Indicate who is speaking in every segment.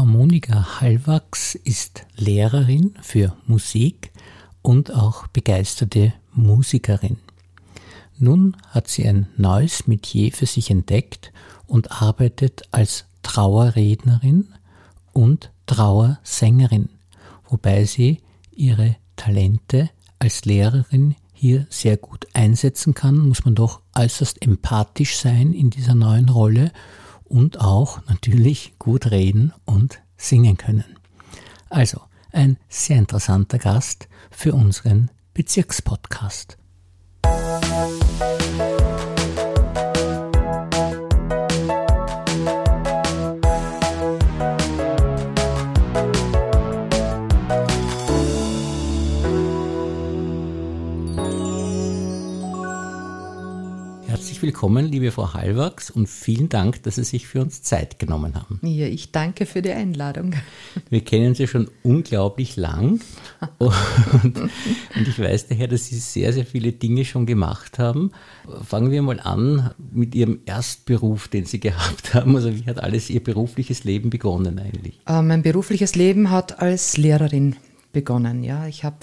Speaker 1: Frau Monika Hallwachs ist Lehrerin für Musik und auch begeisterte Musikerin. Nun hat sie ein neues Metier für sich entdeckt und arbeitet als Trauerrednerin und Trauersängerin, wobei sie ihre Talente als Lehrerin hier sehr gut einsetzen kann, muss man doch äußerst empathisch sein in dieser neuen Rolle und auch natürlich gut reden und singen können. Also ein sehr interessanter Gast für unseren Bezirkspodcast. Musik willkommen, liebe Frau Hallwachs, und vielen Dank, dass Sie sich für uns Zeit genommen haben.
Speaker 2: Ja, ich danke für die Einladung.
Speaker 1: Wir kennen Sie schon unglaublich lang und, und ich weiß daher, dass Sie sehr, sehr viele Dinge schon gemacht haben. Fangen wir mal an mit Ihrem Erstberuf, den Sie gehabt haben. Also wie hat alles Ihr berufliches Leben begonnen eigentlich?
Speaker 2: Äh, mein berufliches Leben hat als Lehrerin begonnen. Ja, ich habe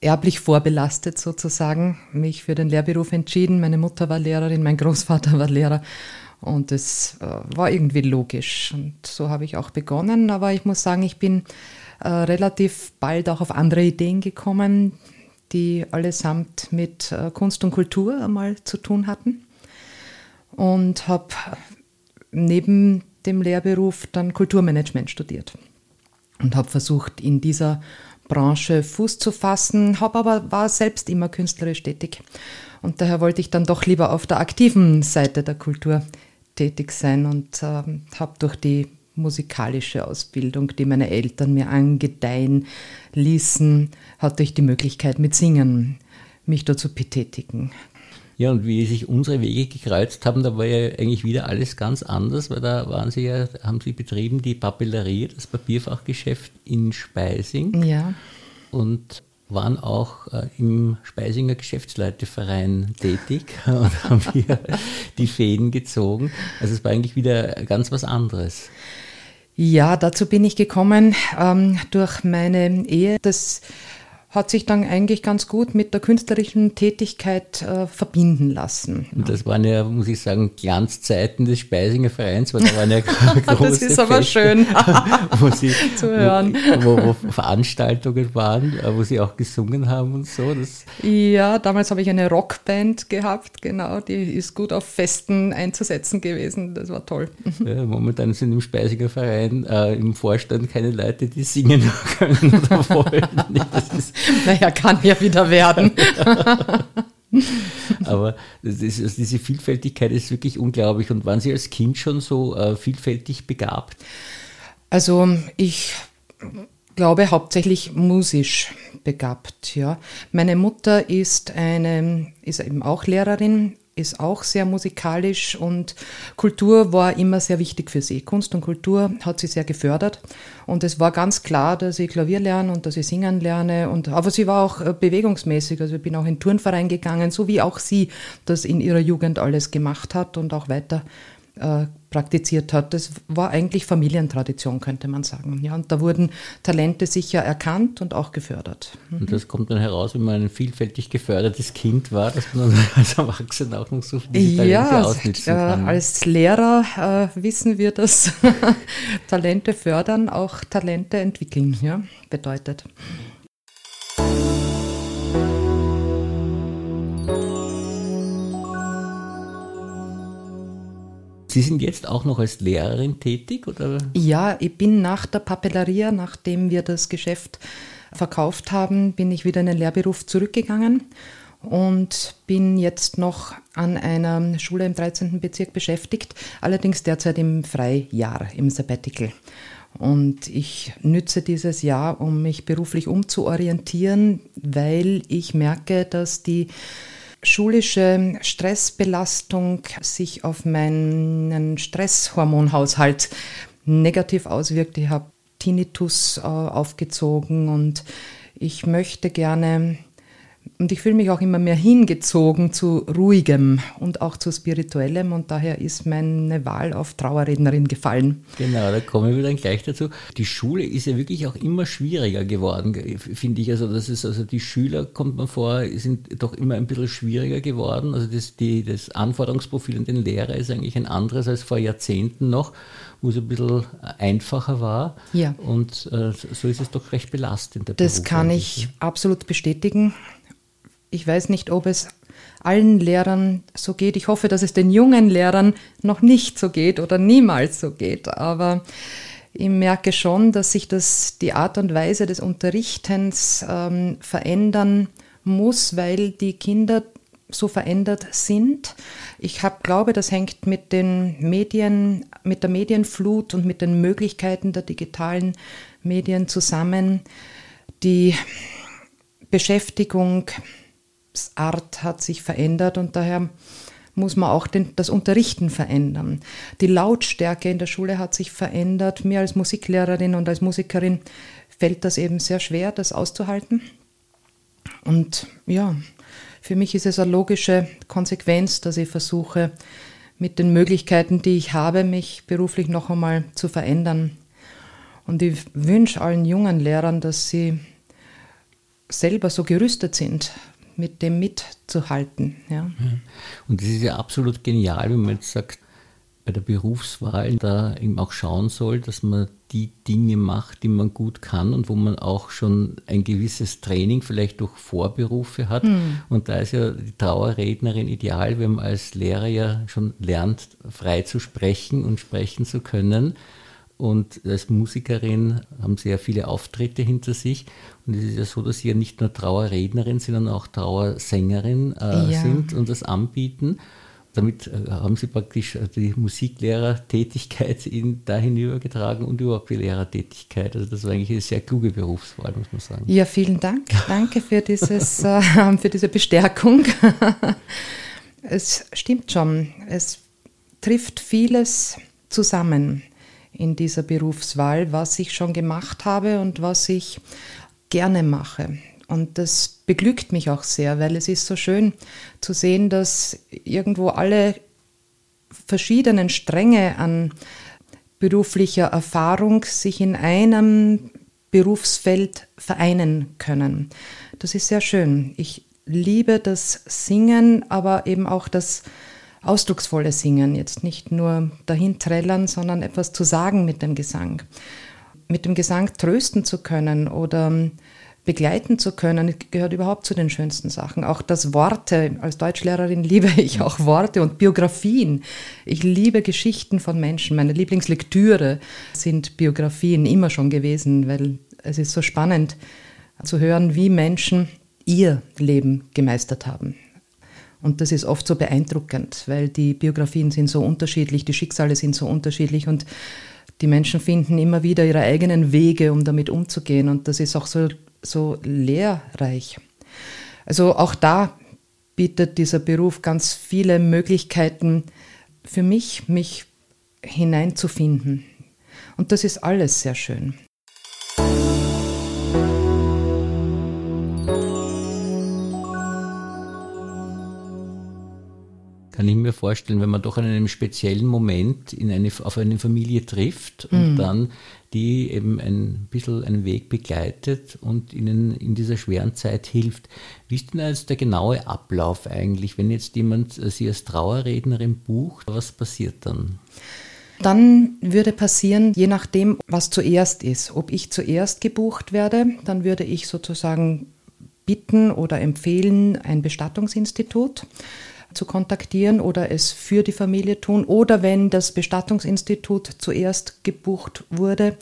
Speaker 2: erblich vorbelastet sozusagen, mich für den Lehrberuf entschieden. Meine Mutter war Lehrerin, mein Großvater war Lehrer und es äh, war irgendwie logisch. Und so habe ich auch begonnen. Aber ich muss sagen, ich bin äh, relativ bald auch auf andere Ideen gekommen, die allesamt mit äh, Kunst und Kultur einmal zu tun hatten. Und habe neben dem Lehrberuf dann Kulturmanagement studiert und habe versucht, in dieser Branche Fuß zu fassen, habe aber war selbst immer künstlerisch tätig. Und daher wollte ich dann doch lieber auf der aktiven Seite der Kultur tätig sein und äh, habe durch die musikalische Ausbildung, die meine Eltern mir angedeihen ließen, hatte ich die Möglichkeit mit Singen mich dazu betätigen.
Speaker 1: Ja, und wie sich unsere Wege gekreuzt haben, da war ja eigentlich wieder alles ganz anders, weil da waren sie ja, haben sie betrieben die Papellerie, das Papierfachgeschäft in Speising.
Speaker 2: Ja.
Speaker 1: Und waren auch äh, im Speisinger Geschäftsleuteverein tätig und haben hier die Fäden gezogen. Also es war eigentlich wieder ganz was anderes.
Speaker 2: Ja, dazu bin ich gekommen ähm, durch meine Ehe. Das hat sich dann eigentlich ganz gut mit der künstlerischen Tätigkeit äh, verbinden lassen.
Speaker 1: Und das waren ja, muss ich sagen, Glanzzeiten des Speisinger Vereins, weil da waren ja große
Speaker 2: Das ist aber Feste, schön
Speaker 1: wo sie, zu hören. Wo, wo, wo, Veranstaltungen waren, äh, wo sie auch gesungen haben und so. Das
Speaker 2: ja, damals habe ich eine Rockband gehabt, genau, die ist gut auf Festen einzusetzen gewesen. Das war toll.
Speaker 1: Ja, momentan sind im Speisinger Verein äh, im Vorstand keine Leute, die singen können oder wollen. Das
Speaker 2: ist naja, kann ja wieder werden.
Speaker 1: Aber ist, also diese Vielfältigkeit ist wirklich unglaublich. Und waren Sie als Kind schon so äh, vielfältig begabt?
Speaker 2: Also ich glaube hauptsächlich musisch begabt. Ja. Meine Mutter ist, eine, ist eben auch Lehrerin ist auch sehr musikalisch und Kultur war immer sehr wichtig für sie. Kunst und Kultur hat sie sehr gefördert. Und es war ganz klar, dass ich Klavier lerne und dass ich singen lerne. Und aber sie war auch äh, bewegungsmäßig, also ich bin auch in Turnverein gegangen, so wie auch sie das in ihrer Jugend alles gemacht hat und auch weiter äh, praktiziert hat. Das war eigentlich Familientradition, könnte man sagen. Ja, und da wurden Talente sicher erkannt und auch gefördert.
Speaker 1: Mhm. Und das kommt dann heraus, wenn man ein vielfältig gefördertes Kind war, dass man als Erwachsener auch noch so viele Talente ja, ausnützen kann.
Speaker 2: Ja, als Lehrer äh, wissen wir, dass Talente fördern auch Talente entwickeln ja, bedeutet.
Speaker 1: Sie sind jetzt auch noch als Lehrerin tätig? Oder?
Speaker 2: Ja, ich bin nach der Papelleria, nachdem wir das Geschäft verkauft haben, bin ich wieder in den Lehrberuf zurückgegangen und bin jetzt noch an einer Schule im 13. Bezirk beschäftigt, allerdings derzeit im Freijahr, im Sabbatical. Und ich nütze dieses Jahr, um mich beruflich umzuorientieren, weil ich merke, dass die schulische Stressbelastung sich auf meinen Stresshormonhaushalt negativ auswirkt. Ich habe Tinnitus äh, aufgezogen und ich möchte gerne und ich fühle mich auch immer mehr hingezogen zu ruhigem und auch zu spirituellem und daher ist meine Wahl auf Trauerrednerin gefallen.
Speaker 1: Genau, da kommen wir dann gleich dazu. Die Schule ist ja wirklich auch immer schwieriger geworden, finde ich. Also das ist also die Schüler kommt man vor, sind doch immer ein bisschen schwieriger geworden. Also das, die, das Anforderungsprofil an den Lehrer ist eigentlich ein anderes als vor Jahrzehnten noch, wo es ein bisschen einfacher war.
Speaker 2: Ja.
Speaker 1: Und äh, so ist es doch recht belastend.
Speaker 2: das Beruf kann ich absolut bestätigen. Ich weiß nicht, ob es allen Lehrern so geht. Ich hoffe, dass es den jungen Lehrern noch nicht so geht oder niemals so geht. Aber ich merke schon, dass sich das, die Art und Weise des Unterrichtens ähm, verändern muss, weil die Kinder so verändert sind. Ich hab, glaube, das hängt mit den Medien, mit der Medienflut und mit den Möglichkeiten der digitalen Medien zusammen. Die Beschäftigung Art hat sich verändert und daher muss man auch den, das Unterrichten verändern. Die Lautstärke in der Schule hat sich verändert. Mir als Musiklehrerin und als Musikerin fällt das eben sehr schwer, das auszuhalten. Und ja, für mich ist es eine logische Konsequenz, dass ich versuche, mit den Möglichkeiten, die ich habe, mich beruflich noch einmal zu verändern. Und ich wünsche allen jungen Lehrern, dass sie selber so gerüstet sind, mit dem mitzuhalten. Ja.
Speaker 1: Und das ist ja absolut genial, wenn man jetzt sagt, bei der Berufswahl da eben auch schauen soll, dass man die Dinge macht, die man gut kann und wo man auch schon ein gewisses Training vielleicht durch Vorberufe hat. Mhm. Und da ist ja die Trauerrednerin ideal, wenn man als Lehrer ja schon lernt, frei zu sprechen und sprechen zu können und als Musikerin haben sie ja viele Auftritte hinter sich. Und es ist ja so, dass sie ja nicht nur Trauerrednerin, sondern auch Trauersängerin äh, ja. sind und das anbieten. Damit äh, haben sie praktisch äh, die Musiklehrertätigkeit in, dahin übergetragen und überhaupt die Lehrertätigkeit. Also das war eigentlich eine sehr kluge Berufswahl, muss man sagen.
Speaker 2: Ja, vielen Dank. Danke für, dieses, äh, für diese Bestärkung. es stimmt schon. Es trifft vieles zusammen in dieser Berufswahl, was ich schon gemacht habe und was ich gerne mache. Und das beglückt mich auch sehr, weil es ist so schön zu sehen, dass irgendwo alle verschiedenen Stränge an beruflicher Erfahrung sich in einem Berufsfeld vereinen können. Das ist sehr schön. Ich liebe das Singen, aber eben auch das ausdrucksvolle Singen, jetzt nicht nur dahin trällern, sondern etwas zu sagen mit dem Gesang. Mit dem Gesang trösten zu können oder begleiten zu können, gehört überhaupt zu den schönsten Sachen. Auch das Worte, als Deutschlehrerin liebe ich auch Worte und Biografien. Ich liebe Geschichten von Menschen. Meine Lieblingslektüre sind Biografien immer schon gewesen, weil es ist so spannend zu hören, wie Menschen ihr Leben gemeistert haben. Und das ist oft so beeindruckend, weil die Biografien sind so unterschiedlich, die Schicksale sind so unterschiedlich und die Menschen finden immer wieder ihre eigenen Wege, um damit umzugehen. Und das ist auch so, so lehrreich. Also auch da bietet dieser Beruf ganz viele Möglichkeiten für mich, mich hineinzufinden. Und das ist alles sehr schön.
Speaker 1: Kann ich mir vorstellen, wenn man doch in einem speziellen Moment in eine, auf eine Familie trifft und mhm. dann die eben ein bisschen einen Weg begleitet und ihnen in dieser schweren Zeit hilft. Wie ist denn jetzt der genaue Ablauf eigentlich, wenn jetzt jemand äh, Sie als Trauerrednerin bucht? Was passiert dann?
Speaker 2: Dann würde passieren, je nachdem, was zuerst ist. Ob ich zuerst gebucht werde, dann würde ich sozusagen bitten oder empfehlen ein Bestattungsinstitut zu kontaktieren oder es für die Familie tun. Oder wenn das Bestattungsinstitut zuerst gebucht wurde,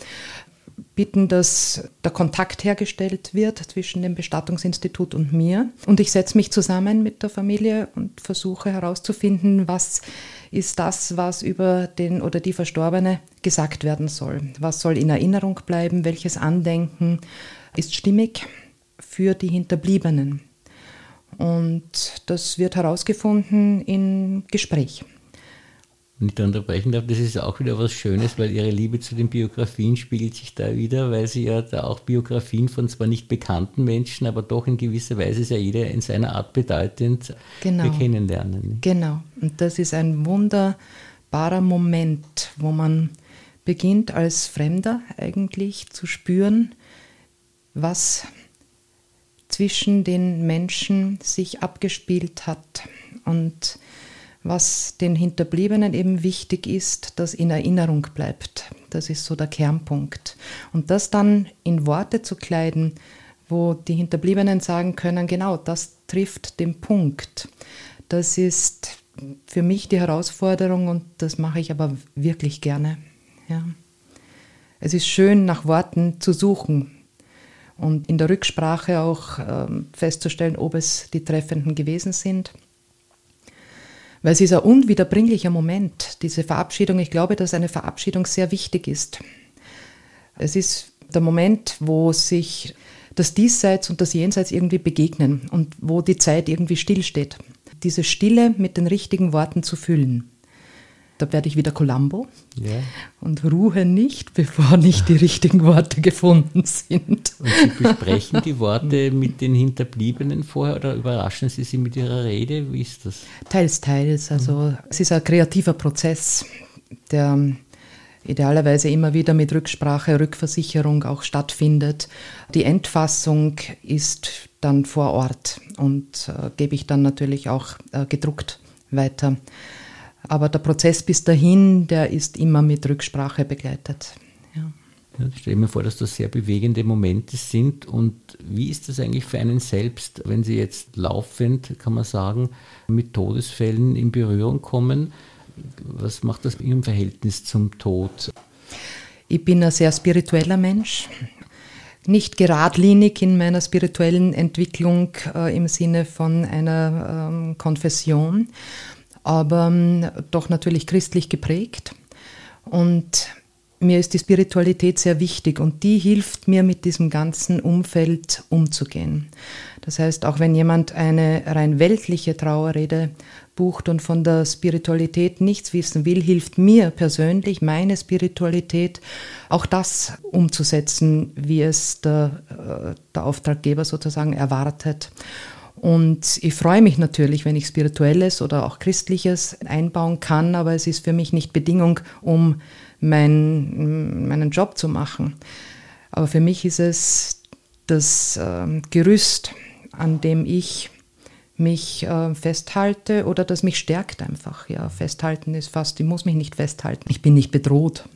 Speaker 2: bitten, dass der Kontakt hergestellt wird zwischen dem Bestattungsinstitut und mir. Und ich setze mich zusammen mit der Familie und versuche herauszufinden, was ist das, was über den oder die Verstorbene gesagt werden soll. Was soll in Erinnerung bleiben? Welches Andenken ist stimmig für die Hinterbliebenen? Und das wird herausgefunden im Gespräch.
Speaker 1: wenn ich da unterbrechen darf, das ist auch wieder was Schönes, weil Ihre Liebe zu den Biografien spiegelt sich da wieder, weil Sie ja da auch Biografien von zwar nicht bekannten Menschen, aber doch in gewisser Weise ist ja jeder in seiner Art bedeutend genau. kennenlernen.
Speaker 2: Genau, und das ist ein wunderbarer Moment, wo man beginnt als Fremder eigentlich zu spüren, was zwischen den Menschen sich abgespielt hat und was den Hinterbliebenen eben wichtig ist, dass in Erinnerung bleibt. Das ist so der Kernpunkt. Und das dann in Worte zu kleiden, wo die Hinterbliebenen sagen können, genau, das trifft den Punkt. Das ist für mich die Herausforderung und das mache ich aber wirklich gerne. Ja. Es ist schön, nach Worten zu suchen und in der Rücksprache auch äh, festzustellen, ob es die Treffenden gewesen sind. Weil es ist ein unwiederbringlicher Moment, diese Verabschiedung. Ich glaube, dass eine Verabschiedung sehr wichtig ist. Es ist der Moment, wo sich das Diesseits und das Jenseits irgendwie begegnen und wo die Zeit irgendwie stillsteht. Diese Stille mit den richtigen Worten zu füllen. Da werde ich wieder Columbo ja. und ruhe nicht, bevor nicht die richtigen Worte gefunden sind.
Speaker 1: Und Sie besprechen die Worte mit den Hinterbliebenen vorher oder überraschen Sie sie mit Ihrer Rede? Wie ist das?
Speaker 2: Teils, teils. Also mhm. es ist ein kreativer Prozess, der idealerweise immer wieder mit Rücksprache, Rückversicherung auch stattfindet. Die Endfassung ist dann vor Ort und äh, gebe ich dann natürlich auch äh, gedruckt weiter. Aber der Prozess bis dahin, der ist immer mit Rücksprache begleitet. Ja.
Speaker 1: Ja, ich stelle mir vor, dass das sehr bewegende Momente sind. Und wie ist das eigentlich für einen selbst, wenn Sie jetzt laufend, kann man sagen, mit Todesfällen in Berührung kommen? Was macht das in Ihrem Verhältnis zum Tod?
Speaker 2: Ich bin ein sehr spiritueller Mensch. Nicht geradlinig in meiner spirituellen Entwicklung äh, im Sinne von einer ähm, Konfession aber ähm, doch natürlich christlich geprägt. Und mir ist die Spiritualität sehr wichtig und die hilft mir mit diesem ganzen Umfeld umzugehen. Das heißt, auch wenn jemand eine rein weltliche Trauerrede bucht und von der Spiritualität nichts wissen will, hilft mir persönlich meine Spiritualität auch das umzusetzen, wie es der, äh, der Auftraggeber sozusagen erwartet. Und ich freue mich natürlich, wenn ich spirituelles oder auch christliches einbauen kann, aber es ist für mich nicht Bedingung, um mein, meinen Job zu machen. Aber für mich ist es das äh, Gerüst, an dem ich mich äh, festhalte oder das mich stärkt einfach. Ja, festhalten ist fast, ich muss mich nicht festhalten. Ich bin nicht bedroht.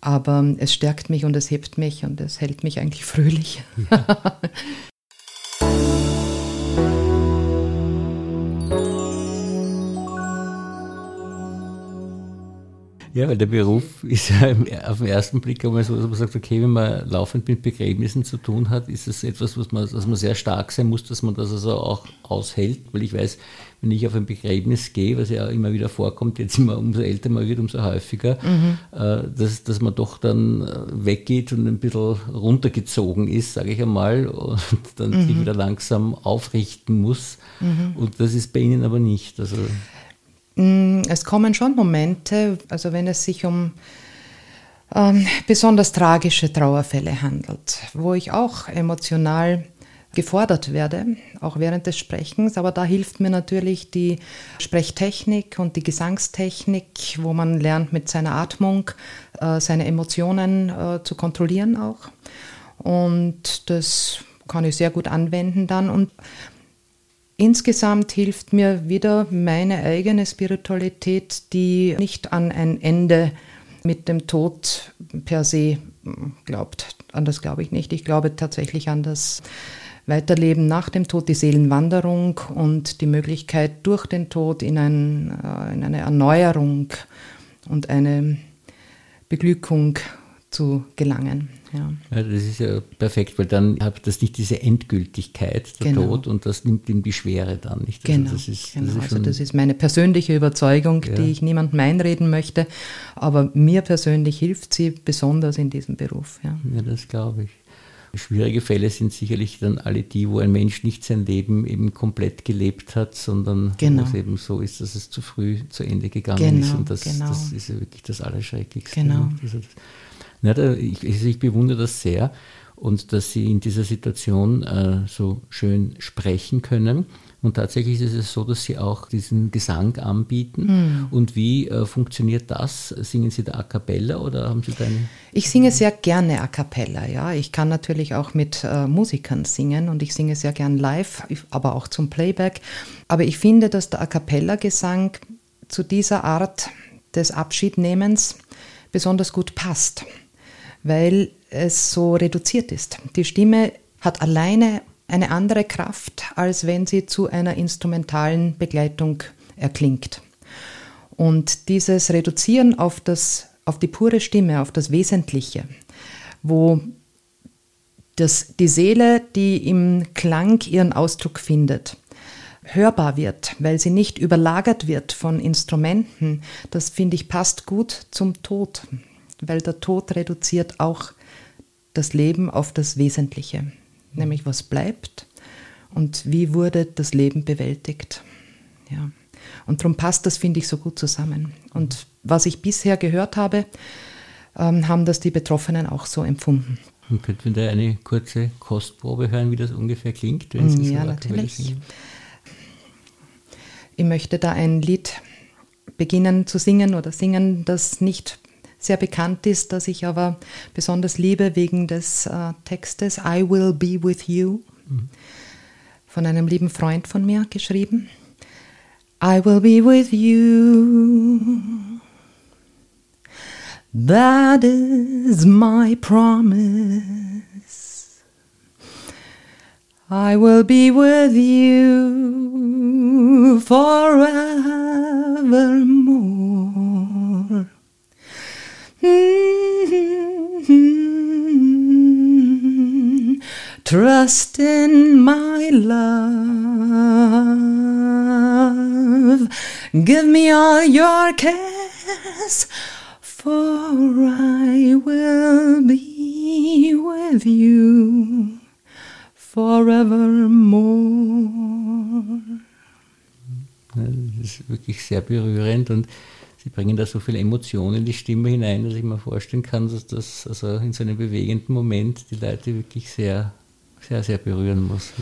Speaker 2: Aber es stärkt mich und es hebt mich und es hält mich eigentlich fröhlich. Ja.
Speaker 1: Ja, weil der Beruf ist ja auf den ersten Blick einmal so, dass man sagt, okay, wenn man laufend mit Begräbnissen zu tun hat, ist das etwas, was man, dass man sehr stark sein muss, dass man das also auch aushält, weil ich weiß, wenn ich auf ein Begräbnis gehe, was ja immer wieder vorkommt, jetzt immer umso älter man wird, umso häufiger, mhm. äh, dass, dass man doch dann äh, weggeht und ein bisschen runtergezogen ist, sage ich einmal, und dann mhm. sich wieder langsam aufrichten muss. Mhm. Und das ist bei Ihnen aber nicht. Also
Speaker 2: es kommen schon Momente, also wenn es sich um ähm, besonders tragische Trauerfälle handelt, wo ich auch emotional gefordert werde, auch während des Sprechens. Aber da hilft mir natürlich die Sprechtechnik und die Gesangstechnik, wo man lernt, mit seiner Atmung äh, seine Emotionen äh, zu kontrollieren auch. Und das kann ich sehr gut anwenden dann. Und Insgesamt hilft mir wieder meine eigene Spiritualität, die nicht an ein Ende mit dem Tod per se glaubt. An das glaube ich nicht. Ich glaube tatsächlich an das Weiterleben nach dem Tod, die Seelenwanderung und die Möglichkeit durch den Tod in, ein, äh, in eine Erneuerung und eine Beglückung zu gelangen. Ja.
Speaker 1: ja. das ist ja perfekt, weil dann hat das nicht diese Endgültigkeit, der genau. Tod, und das nimmt ihm die Schwere dann nicht.
Speaker 2: Also genau, das ist, genau. Das ist also das ist meine persönliche Überzeugung, ja. die ich niemandem einreden möchte, aber mir persönlich hilft sie besonders in diesem Beruf. Ja,
Speaker 1: ja das glaube ich. Schwierige Fälle sind sicherlich dann alle die, wo ein Mensch nicht sein Leben eben komplett gelebt hat, sondern
Speaker 2: genau.
Speaker 1: wo es eben so ist, dass es zu früh zu Ende gegangen genau, ist. Und das,
Speaker 2: genau.
Speaker 1: das ist ja wirklich das Allerschrecklichste.
Speaker 2: Genau.
Speaker 1: Also das, ich, ich bewundere das sehr und dass Sie in dieser Situation äh, so schön sprechen können. Und tatsächlich ist es so, dass Sie auch diesen Gesang anbieten. Mhm. Und wie äh, funktioniert das? Singen Sie da a cappella oder haben Sie da eine?
Speaker 2: Ich singe sehr gerne a cappella, ja. Ich kann natürlich auch mit äh, Musikern singen und ich singe sehr gern live, aber auch zum Playback. Aber ich finde, dass der a cappella Gesang zu dieser Art des Abschiednehmens besonders gut passt weil es so reduziert ist. Die Stimme hat alleine eine andere Kraft, als wenn sie zu einer instrumentalen Begleitung erklingt. Und dieses Reduzieren auf, das, auf die pure Stimme, auf das Wesentliche, wo das, die Seele, die im Klang ihren Ausdruck findet, hörbar wird, weil sie nicht überlagert wird von Instrumenten, das finde ich passt gut zum Tod weil der Tod reduziert auch das Leben auf das Wesentliche, nämlich was bleibt und wie wurde das Leben bewältigt. Ja. Und darum passt das, finde ich, so gut zusammen. Und was ich bisher gehört habe, ähm, haben das die Betroffenen auch so empfunden.
Speaker 1: Und könnten wir da eine kurze Kostprobe hören, wie das ungefähr klingt?
Speaker 2: Wenn Sie ja, so natürlich. Ich möchte da ein Lied beginnen zu singen oder singen, das nicht sehr bekannt ist, das ich aber besonders liebe wegen des äh, Textes I Will Be With You, von einem lieben Freund von mir geschrieben. I will be with you. That is my promise. I will be with you forevermore. Trust in my love. Give me all your cares, for I will be with you forevermore.
Speaker 1: Das ist wirklich sehr berührend und Sie bringen da so viel Emotionen in die Stimme hinein, dass ich mir vorstellen kann, dass das also in so einem bewegenden Moment die Leute wirklich sehr, sehr, sehr berühren muss.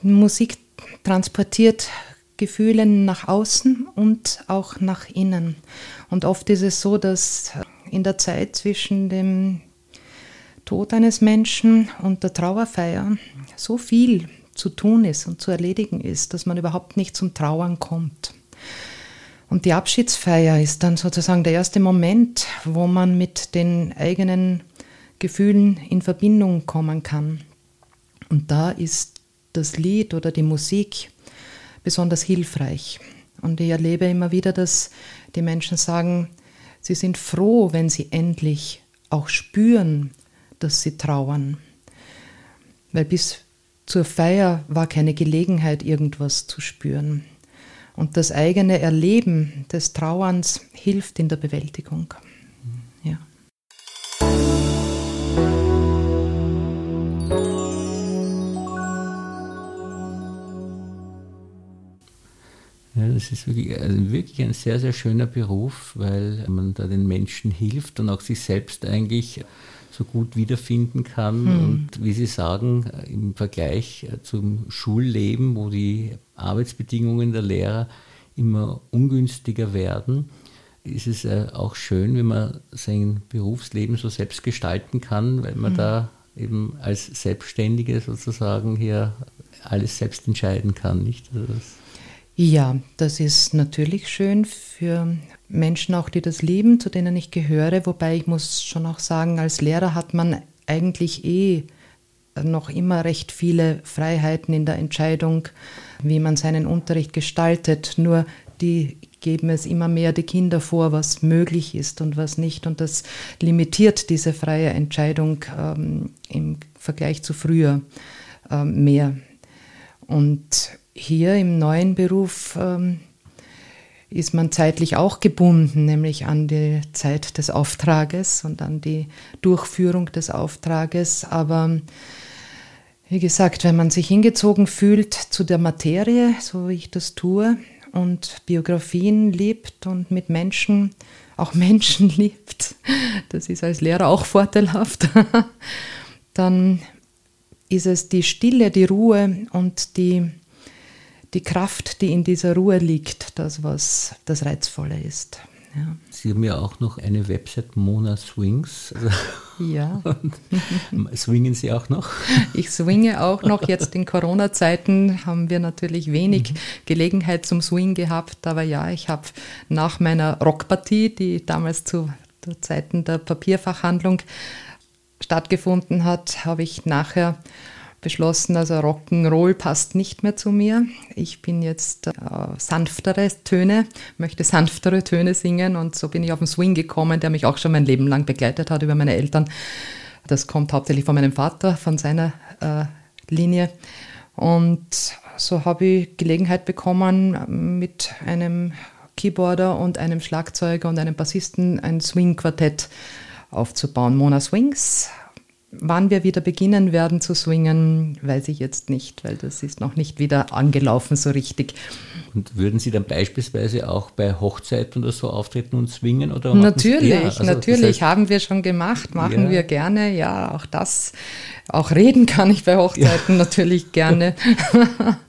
Speaker 2: Musik transportiert Gefühle nach außen und auch nach innen. Und oft ist es so, dass in der Zeit zwischen dem Tod eines Menschen und der Trauerfeier so viel zu tun ist und zu erledigen ist, dass man überhaupt nicht zum Trauern kommt. Und die Abschiedsfeier ist dann sozusagen der erste Moment, wo man mit den eigenen Gefühlen in Verbindung kommen kann. Und da ist das Lied oder die Musik besonders hilfreich. Und ich erlebe immer wieder, dass die Menschen sagen, sie sind froh, wenn sie endlich auch spüren, dass sie trauern. Weil bis zur Feier war keine Gelegenheit, irgendwas zu spüren. Und das eigene Erleben des Trauerns hilft in der Bewältigung. Ja.
Speaker 1: Ja, das ist wirklich, also wirklich ein sehr, sehr schöner Beruf, weil man da den Menschen hilft und auch sich selbst eigentlich so gut wiederfinden kann. Hm. Und wie Sie sagen, im Vergleich zum Schulleben, wo die Arbeitsbedingungen der Lehrer immer ungünstiger werden, ist es äh, auch schön, wenn man sein Berufsleben so selbst gestalten kann, weil man hm. da eben als Selbstständige sozusagen hier alles selbst entscheiden kann, nicht? Also
Speaker 2: das ja, das ist natürlich schön für Menschen auch, die das lieben, zu denen ich gehöre. Wobei ich muss schon auch sagen, als Lehrer hat man eigentlich eh noch immer recht viele Freiheiten in der Entscheidung, wie man seinen Unterricht gestaltet. Nur die geben es immer mehr die Kinder vor, was möglich ist und was nicht. Und das limitiert diese freie Entscheidung ähm, im Vergleich zu früher ähm, mehr. Und hier im neuen Beruf ähm, ist man zeitlich auch gebunden, nämlich an die Zeit des Auftrages und an die Durchführung des Auftrages. Aber wie gesagt, wenn man sich hingezogen fühlt zu der Materie, so wie ich das tue, und Biografien liebt und mit Menschen, auch Menschen liebt, das ist als Lehrer auch vorteilhaft, dann ist es die Stille, die Ruhe und die, die Kraft, die in dieser Ruhe liegt, das, was das Reizvolle ist.
Speaker 1: Ja. Sie haben ja auch noch eine Website, Mona Swings.
Speaker 2: Ja.
Speaker 1: swingen Sie auch noch?
Speaker 2: Ich swinge auch noch. Jetzt in Corona-Zeiten haben wir natürlich wenig mhm. Gelegenheit zum Swing gehabt. Aber ja, ich habe nach meiner Rockpartie, die damals zu Zeiten der Papierfachhandlung stattgefunden hat, habe ich nachher beschlossen, also Rock'n'Roll passt nicht mehr zu mir. Ich bin jetzt äh, sanftere Töne, möchte sanftere Töne singen und so bin ich auf den Swing gekommen, der mich auch schon mein Leben lang begleitet hat über meine Eltern. Das kommt hauptsächlich von meinem Vater, von seiner äh, Linie. Und so habe ich Gelegenheit bekommen, mit einem Keyboarder und einem Schlagzeuger und einem Bassisten ein Swing-Quartett aufzubauen. Mona Swings Wann wir wieder beginnen werden zu swingen, weiß ich jetzt nicht, weil das ist noch nicht wieder angelaufen so richtig.
Speaker 1: Und würden Sie dann beispielsweise auch bei Hochzeiten oder so auftreten und swingen? Oder
Speaker 2: natürlich, also, natürlich, das heißt, haben wir schon gemacht, machen ja. wir gerne. Ja, auch das, auch reden kann ich bei Hochzeiten ja. natürlich gerne.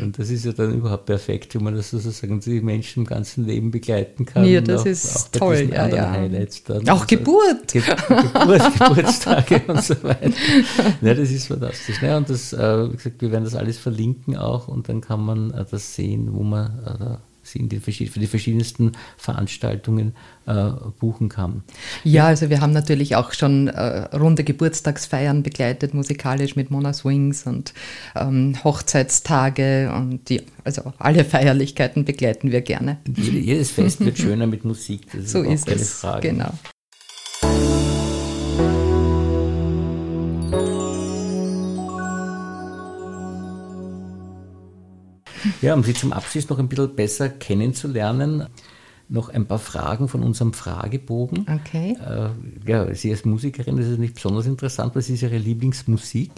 Speaker 1: Und das ist ja dann überhaupt perfekt, wenn man das sozusagen die Menschen im ganzen Leben begleiten kann.
Speaker 2: Ja, das auch, ist auch toll. Ja, ja.
Speaker 1: Highlights dann.
Speaker 2: Auch Geburt.
Speaker 1: Ge Geburt, Geburtstage und so weiter. Ja, das ist fantastisch. Ja, und das, äh, wie gesagt, wir werden das alles verlinken auch und dann kann man äh, das sehen, wo man sie die, für die verschiedensten Veranstaltungen äh, buchen kann.
Speaker 2: Ja, also wir haben natürlich auch schon äh, runde Geburtstagsfeiern begleitet, musikalisch mit Mona Swings und ähm, Hochzeitstage und die, also alle Feierlichkeiten begleiten wir gerne.
Speaker 1: Jedes Fest wird schöner mit Musik,
Speaker 2: das ist so ist keine es, Frage. Genau.
Speaker 1: Ja, um Sie zum Abschluss noch ein bisschen besser kennenzulernen, noch ein paar Fragen von unserem Fragebogen.
Speaker 2: Okay. Äh,
Speaker 1: ja, Sie als Musikerin, das ist nicht besonders interessant. Was ist Ihre Lieblingsmusik?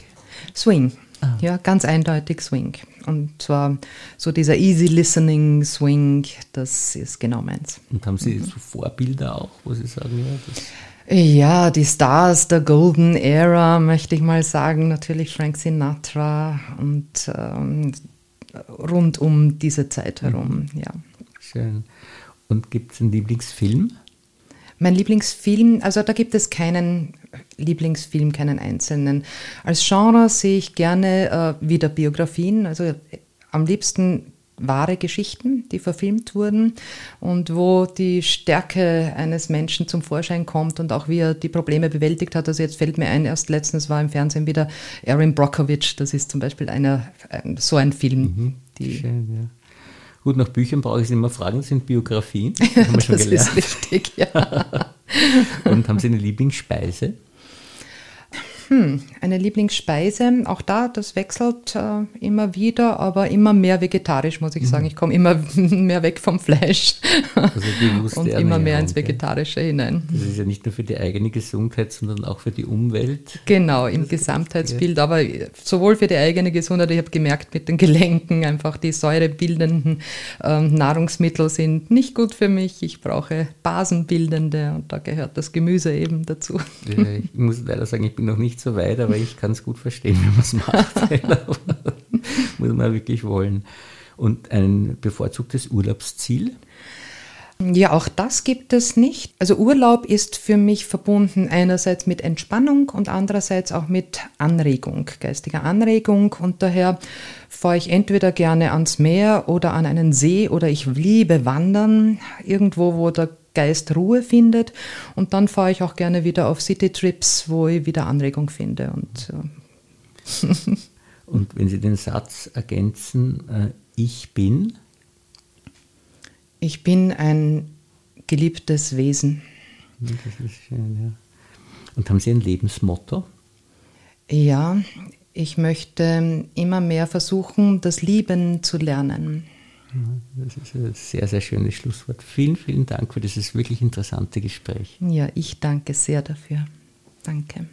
Speaker 2: Swing. Ah. Ja, ganz eindeutig Swing. Und zwar so dieser easy listening Swing, das ist genau meins.
Speaker 1: Und haben Sie mhm. so Vorbilder auch, wo Sie sagen, ja, das
Speaker 2: ja, die Stars der Golden Era, möchte ich mal sagen. Natürlich Frank Sinatra und ähm, rund um diese Zeit herum. Mhm. Ja.
Speaker 1: Schön. Und gibt es einen Lieblingsfilm?
Speaker 2: Mein Lieblingsfilm, also da gibt es keinen Lieblingsfilm, keinen einzelnen. Als Genre sehe ich gerne äh, wieder Biografien, also am liebsten wahre Geschichten, die verfilmt wurden und wo die Stärke eines Menschen zum Vorschein kommt und auch wie er die Probleme bewältigt hat. Also jetzt fällt mir ein, erst letztens war im Fernsehen wieder Erin Brockovich, das ist zum Beispiel einer, ein, so ein Film. Mhm. Schön,
Speaker 1: ja. Gut, nach Büchern brauche ich Sie immer fragen, das sind Biografien.
Speaker 2: Das haben wir schon das gelernt. ist richtig,
Speaker 1: ja. und haben Sie eine Lieblingsspeise?
Speaker 2: Hm, eine Lieblingsspeise, auch da, das wechselt äh, immer wieder, aber immer mehr vegetarisch, muss ich mhm. sagen. Ich komme immer mehr weg vom Fleisch also und immer mehr ins Vegetarische ja. hinein.
Speaker 1: Das ist ja nicht nur für die eigene Gesundheit, sondern auch für die Umwelt.
Speaker 2: Genau, im das Gesamtheitsbild, aber sowohl für die eigene Gesundheit, ich habe gemerkt, mit den Gelenken einfach die säurebildenden äh, Nahrungsmittel sind nicht gut für mich. Ich brauche basenbildende und da gehört das Gemüse eben dazu.
Speaker 1: Ja, ich muss leider sagen, ich bin noch nicht so weit, aber ich kann es gut verstehen, wenn man es macht. Muss man wirklich wollen. Und ein bevorzugtes Urlaubsziel?
Speaker 2: Ja, auch das gibt es nicht. Also Urlaub ist für mich verbunden einerseits mit Entspannung und andererseits auch mit Anregung, geistiger Anregung. Und daher fahre ich entweder gerne ans Meer oder an einen See oder ich liebe Wandern, irgendwo, wo der Geist Ruhe findet. Und dann fahre ich auch gerne wieder auf City-Trips, wo ich wieder Anregung finde. Und,
Speaker 1: äh und wenn Sie den Satz ergänzen, äh, ich bin?
Speaker 2: Ich bin ein geliebtes Wesen.
Speaker 1: Das ist schön, ja. Und haben Sie ein Lebensmotto?
Speaker 2: Ja, ich möchte immer mehr versuchen, das Lieben zu lernen.
Speaker 1: Das ist ein sehr, sehr schönes Schlusswort. Vielen, vielen Dank für dieses wirklich interessante Gespräch.
Speaker 2: Ja, ich danke sehr dafür. Danke.